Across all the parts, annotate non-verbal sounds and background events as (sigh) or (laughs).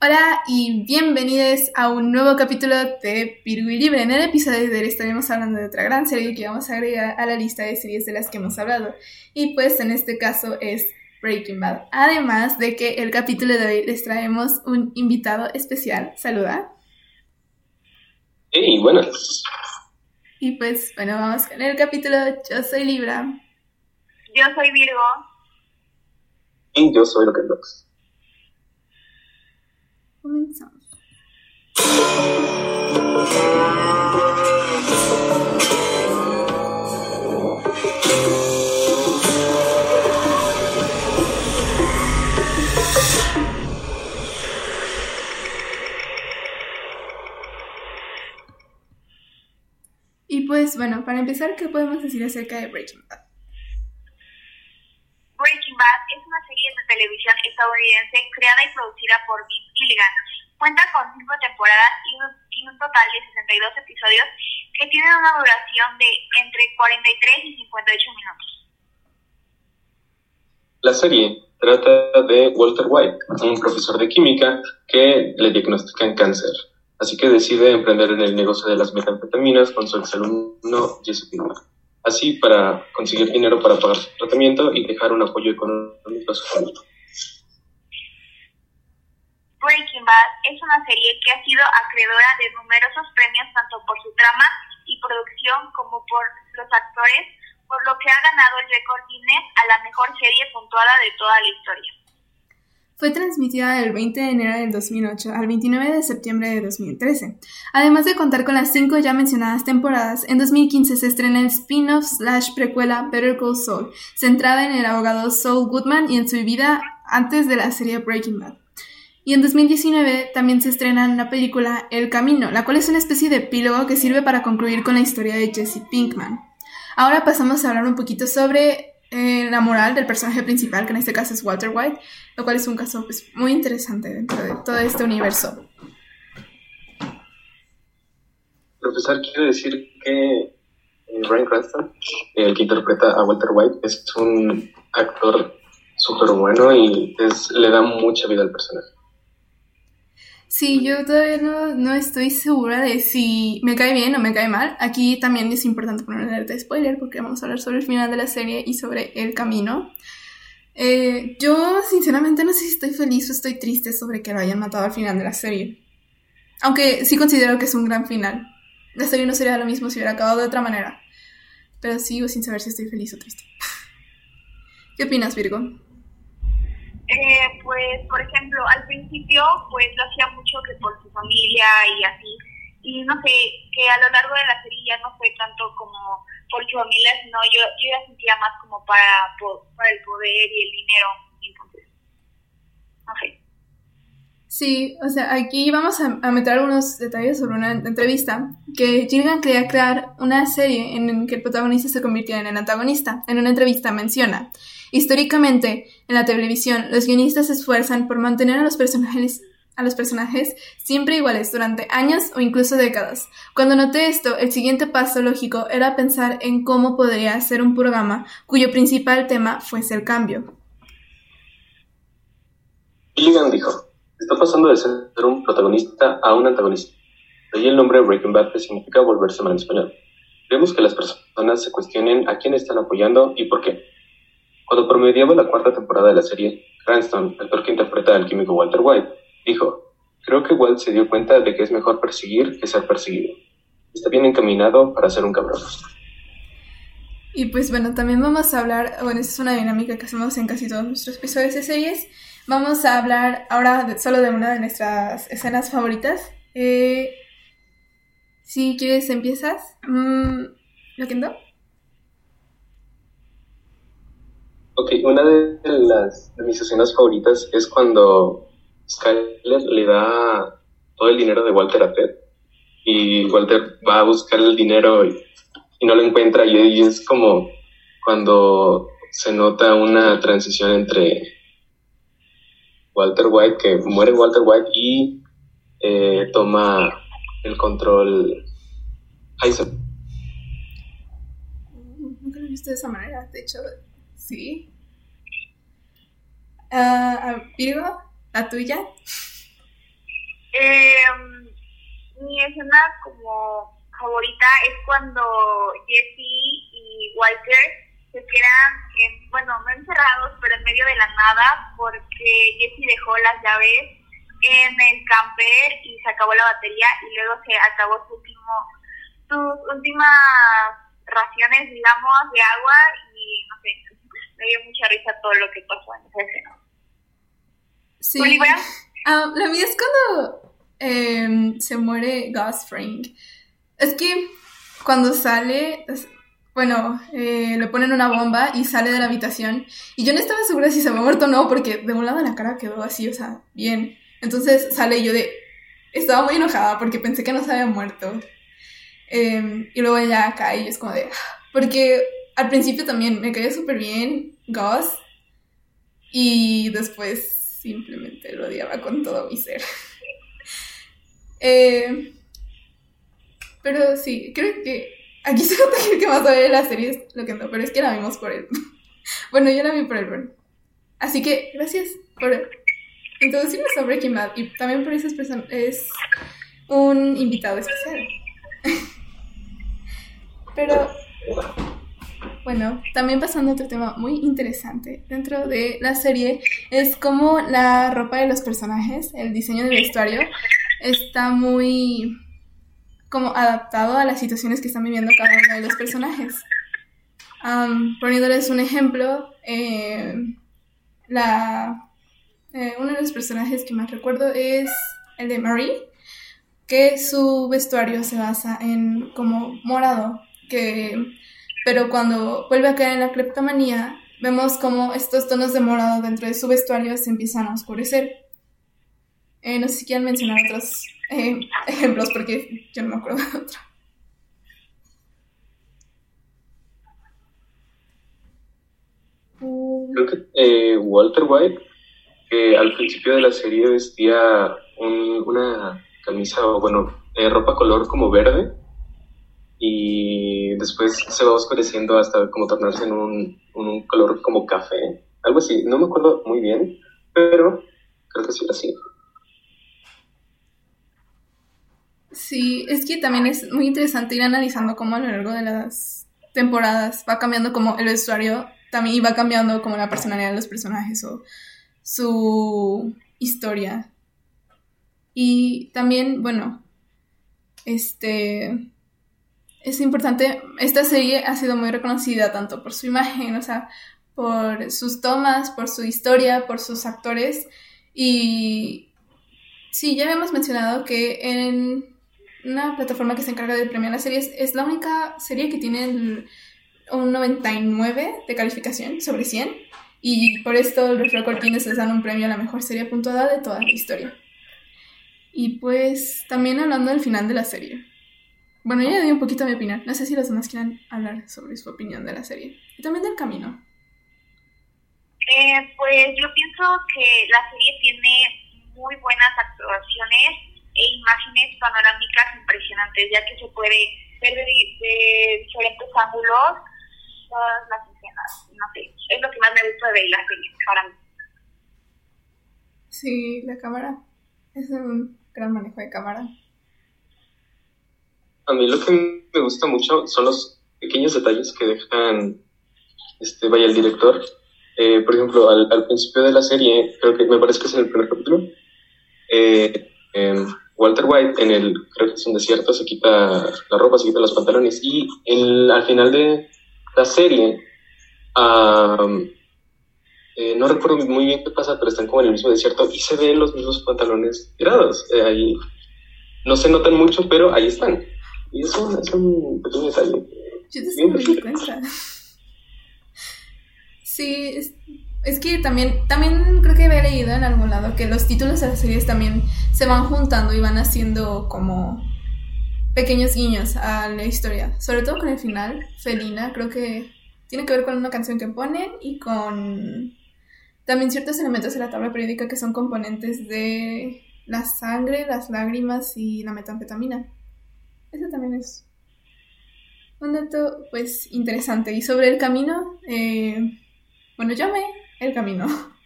Hola y bienvenidos a un nuevo capítulo de Virgo y Libre. En el episodio de hoy estaremos hablando de otra gran serie que vamos a agregar a la lista de series de las que hemos hablado. Y pues en este caso es Breaking Bad. Además de que el capítulo de hoy les traemos un invitado especial. Saluda. Hey, buenas. Y pues bueno, vamos con el capítulo. Yo soy Libra. Yo soy Virgo. Y yo soy Lokendox. Y pues bueno, para empezar, ¿qué podemos decir acerca de Breaking Bad? Breaking Bad es una serie de televisión estadounidense creada y producida por Vince Gilligan. Cuenta con cinco temporadas y un total de 62 episodios que tienen una duración de entre 43 y 58 minutos. La serie trata de Walter White, un profesor de química que le diagnostican cáncer, así que decide emprender en el negocio de las metanfetaminas con su exalumno Jesse Pinkman. Así para conseguir dinero para pagar su tratamiento y dejar un apoyo económico a su familia. Breaking Bad es una serie que ha sido acreedora de numerosos premios tanto por su trama y producción como por los actores, por lo que ha ganado el récord Guinness a la mejor serie puntuada de toda la historia. Fue transmitida del 20 de enero del 2008 al 29 de septiembre de 2013. Además de contar con las cinco ya mencionadas temporadas, en 2015 se estrena el spin-off slash precuela Better Call Saul, centrada en el abogado Saul Goodman y en su vida antes de la serie Breaking Bad. Y en 2019 también se estrena la película El Camino, la cual es una especie de epílogo que sirve para concluir con la historia de Jesse Pinkman. Ahora pasamos a hablar un poquito sobre eh, la moral del personaje principal, que en este caso es Walter White, lo cual es un caso pues, muy interesante dentro de todo este universo. Profesor, quiero decir que eh, Bryan Cranston, el que interpreta a Walter White, es un actor súper bueno y le da mucha vida al personaje. Sí, yo todavía no, no estoy segura de si me cae bien o me cae mal. Aquí también es importante poner alerta de spoiler porque vamos a hablar sobre el final de la serie y sobre el camino. Eh, yo sinceramente no sé si estoy feliz o estoy triste sobre que lo hayan matado al final de la serie. Aunque sí considero que es un gran final. La serie no sería lo mismo si hubiera acabado de otra manera. Pero sigo sin saber si estoy feliz o triste. (laughs) ¿Qué opinas, Virgo? Eh, pues, por ejemplo, al principio, pues lo hacía mucho que por su familia y así. Y no sé, que a lo largo de la serie ya no fue tanto como por su familia, sino yo, yo ya sentía más como para, el poder y el dinero. Sí, o sea, aquí vamos a, a, meter algunos detalles sobre una entrevista que Gilligan quería crear una serie en la que el protagonista se convirtiera en el antagonista. En una entrevista menciona, históricamente, en la televisión, los guionistas se esfuerzan por mantener a los personajes a los personajes siempre iguales durante años o incluso décadas. Cuando noté esto, el siguiente paso lógico era pensar en cómo podría ser un programa cuyo principal tema fuese el cambio. Gilligan dijo, está pasando de ser un protagonista a un antagonista. De ahí el nombre Breaking Bad que significa volverse mal en español. Queremos que las personas se cuestionen a quién están apoyando y por qué. Cuando promediaba la cuarta temporada de la serie, Cranston, actor que interpreta al químico Walter White, dijo, creo que Walt se dio cuenta de que es mejor perseguir que ser perseguido. Está bien encaminado para ser un cabrón. Y pues bueno, también vamos a hablar, bueno, esa es una dinámica que hacemos en casi todos nuestros episodios de series. Vamos a hablar ahora de, solo de una de nuestras escenas favoritas. Eh, si quieres, empiezas. Mm, ¿Lo que no? Ok, una de, las, de mis escenas favoritas es cuando Skyler le da todo el dinero de Walter a Ted y Walter va a buscar el dinero y, no lo encuentra y, y, es como cuando se nota una transición entre Walter White, que muere Walter White y eh, toma el control Heisenberg. Nunca lo he visto de esa manera, de hecho, sí. Uh, Virgo, la tuya. Eh, mi escena como favorita es cuando Jesse y Walter se quedan, en, bueno, no encerrados, pero en medio de la nada, porque Jesse dejó las llaves en el camper y se acabó la batería y luego se acabó su último, sus últimas raciones, digamos, de agua y no sé, me dio mucha risa todo lo que pasó en esa escena. Sí. Ah, la mía es cuando em, se muere Gus Frank. Es que cuando sale, bueno, eh, le ponen una bomba y sale de la habitación. Y yo no estaba segura si se había muerto o no, porque de un lado la cara quedó así, o sea, bien. Entonces sale yo de... Estaba muy enojada porque pensé que no se había muerto. Em, y luego ya cae y es como de... Ah", porque al principio también me caía súper bien Gus. Y después simplemente lo odiaba con todo mi ser. (laughs) eh, pero sí, creo que Aquí (laughs) se nota que el que más sabe de la serie es lo que no, pero es que la vimos por él. (laughs) bueno, yo la vi por él, Así que gracias por introducirnos a Breaking Bad y también por personas. Es un invitado especial. pero bueno, también pasando otro tema muy interesante dentro de la serie es como la ropa de los personajes, el diseño del vestuario está muy como adaptado a las situaciones que están viviendo cada uno de los personajes. poniéndoles un ejemplo, eh, la, eh, uno de los personajes que más recuerdo es el de Marie, que su vestuario se basa en como morado, que, pero cuando vuelve a caer en la cleptomanía, vemos como estos tonos de morado dentro de su vestuario se empiezan a oscurecer. Eh, no sé si quieren mencionar otros eh, (laughs) ejemplos porque yo no me acuerdo de otro. Creo que eh, Walter White, al principio de la serie vestía una camisa, bueno, ropa color como verde, y después se va oscureciendo hasta como tornarse en un, un color como café, algo así, no me acuerdo muy bien, pero creo que sí era así. Sí, es que también es muy interesante ir analizando cómo a lo largo de las temporadas va cambiando como el vestuario también y va cambiando como la personalidad de los personajes o su historia. Y también, bueno, este es importante, esta serie ha sido muy reconocida tanto por su imagen, o sea, por sus tomas, por su historia, por sus actores y sí, ya habíamos mencionado que en una plataforma que se encarga de premiar las series. Es la única serie que tiene un 99 de calificación sobre 100. Y por esto los Record Guinness les dan un premio a la mejor serie puntuada de toda la historia. Y pues también hablando del final de la serie. Bueno, ya di un poquito mi opinión. No sé si los demás quieran hablar sobre su opinión de la serie. Y también del camino. Eh, pues yo pienso que la serie tiene muy buenas actuaciones e imágenes panorámicas impresionantes, ya que se puede ver de, diferentes ángulos todas las escenas. No sé, es lo que más me gusta de la serie para mí. Sí, la cámara es un gran manejo de cámara. A mí lo que me gusta mucho son los pequeños detalles que dejan este, vaya el director. Eh, por ejemplo, al, principio de la serie, creo que me parece que es en el primer capítulo, eh, em, Walter White en el, creo que es un desierto, se quita la ropa, se quita los pantalones y al final de la serie, eh, no recuerdo muy bien qué pasa, pero están como en el mismo desierto y se ven los mismos pantalones tirados. Ahí no se notan mucho, pero ahí están. Y eso es un pequeño detalle. Yo te estoy cuenta. Sí, es, es que también, también creo que había leído en algún lado que los títulos de las series también se van juntando y van haciendo como pequeños guiños a la historia. Sobre todo con el final, Felina, creo que tiene que ver con una canción que ponen y con también ciertos elementos de la tabla periódica que son componentes de la sangre, las lágrimas y la metanfetamina. Eso también es un dato pues interesante. Y sobre el camino, eh, bueno, yo me el camino. (laughs)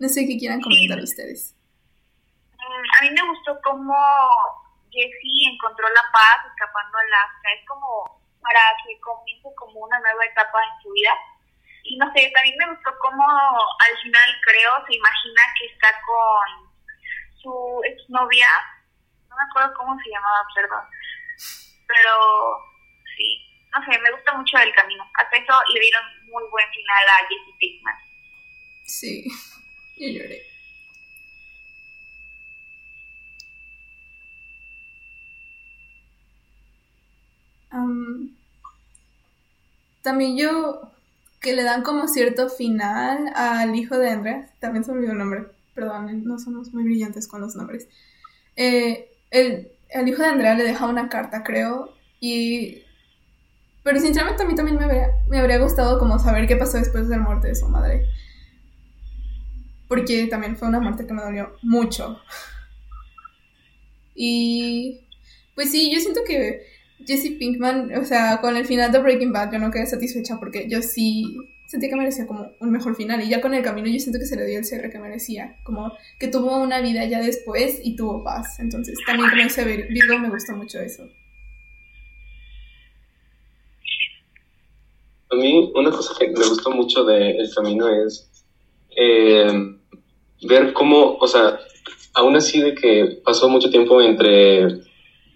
No sé qué quieran comentar ustedes. a mí me gustó cómo Jessie encontró la paz escapando a Alaska. Es como para que comience como una nueva etapa en su vida. Y no sé, también me gustó cómo al final creo se imagina que está con su exnovia, no me acuerdo cómo se llamaba, perdón, pero sí, no sé, me gusta mucho el camino. Hasta eso le dieron muy buen final a Jessie Pickman. Sí, yo lloré. también yo que le dan como cierto final al hijo de Andrea, también se olvidó el nombre, perdón, no somos muy brillantes con los nombres. Eh, el, el, hijo de Andrea le deja una carta, creo, y... Pero sinceramente a mí también me habría, me habría gustado como saber qué pasó después de la muerte de su madre. Porque también fue una muerte que me dolió mucho. (laughs) Y... Pues sí, yo siento que Jesse Pinkman, o sea, con el final de Breaking Bad yo no quedé satisfecha porque yo sí sentí que merecía como un mejor final. Y ya con el camino yo siento que se le dio el cierre que merecía, como que tuvo una vida ya después y tuvo paz, entonces también como ese Virgo me gustó mucho eso. A mí una cosa que me gustó mucho del El camino es eh, ver cómo, o sea, aún así de que pasó mucho tiempo entre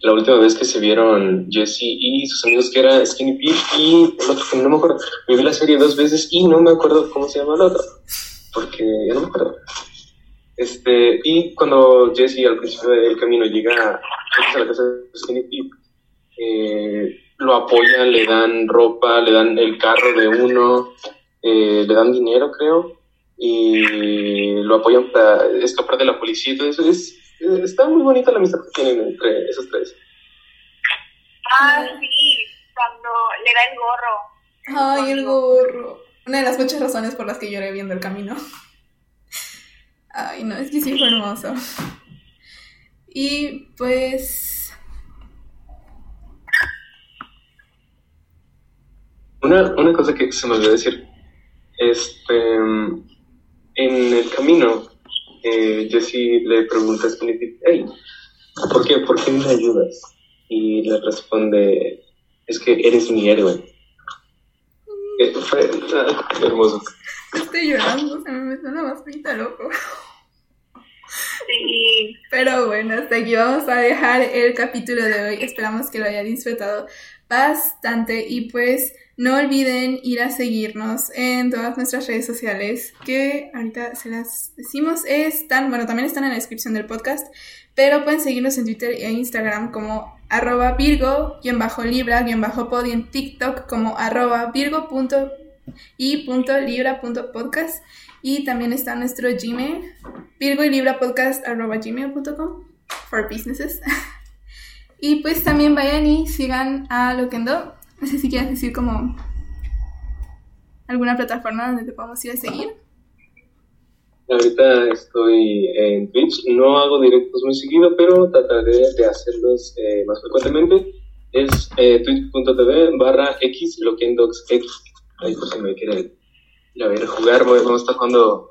la última vez que se vieron Jesse y sus amigos que era Skinny Pete y el otro que no me acuerdo. Me vi la serie dos veces y no me acuerdo cómo se llama el otro, porque ya no me acuerdo. Este, y cuando Jesse al principio del camino llega a la casa de Skinny Pete, eh, lo apoyan, le dan ropa, le dan el carro de uno, eh, le dan dinero creo, y lo apoyan para escapar de la policía y todo eso. Es, está muy bonita la amistad que tienen entre esos tres. Ah, sí, cuando le da el gorro. Ay, el gorro. Una de las muchas razones por las que lloré viendo el camino. Ay, no, es que sí fue hermoso. Y pues... Una, una cosa que se me olvidó decir. Este... En el camino eh, Jesse le pregunta a Skinny hey, ¿por qué, ¿por qué me ayudas? Y le responde, es que eres mi héroe. Eh, fue ah, hermoso. Estoy llorando, se me metió una vasita, loco. Sí. Pero bueno, hasta aquí vamos a dejar el capítulo de hoy. Esperamos que lo hayan disfrutado bastante y pues no olviden ir a seguirnos en todas nuestras redes sociales que ahorita se las decimos. Están, bueno, también están en la descripción del podcast, pero pueden seguirnos en Twitter e Instagram como arroba virgo-libra-pod y en TikTok como arroba virgo.y.libra.podcast y también está nuestro Gmail virgo y libra podcast arroba gmail.com for businesses. (laughs) y pues también vayan y sigan a Loquendo no sé si quieres decir como alguna plataforma donde te podamos ir a seguir. Ahorita estoy en Twitch, no hago directos muy seguido, pero trataré de hacerlos eh, más frecuentemente. Es eh, twitch.tv barra x x. Ahí por si me quieren ir a ver jugar, vamos a estar jugando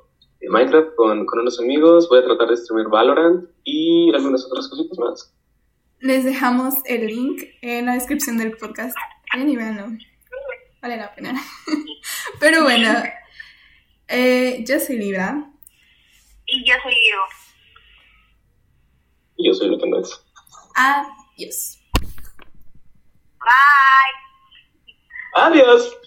Minecraft con, con unos amigos, voy a tratar de streamer Valorant y algunas otras cositas más. Les dejamos el link en la descripción del podcast. Vayan y Vale la pena. (laughs) Pero bueno, eh, yo soy Libra. Y yo soy Diego. Y yo soy es. Adiós. Bye. Adiós.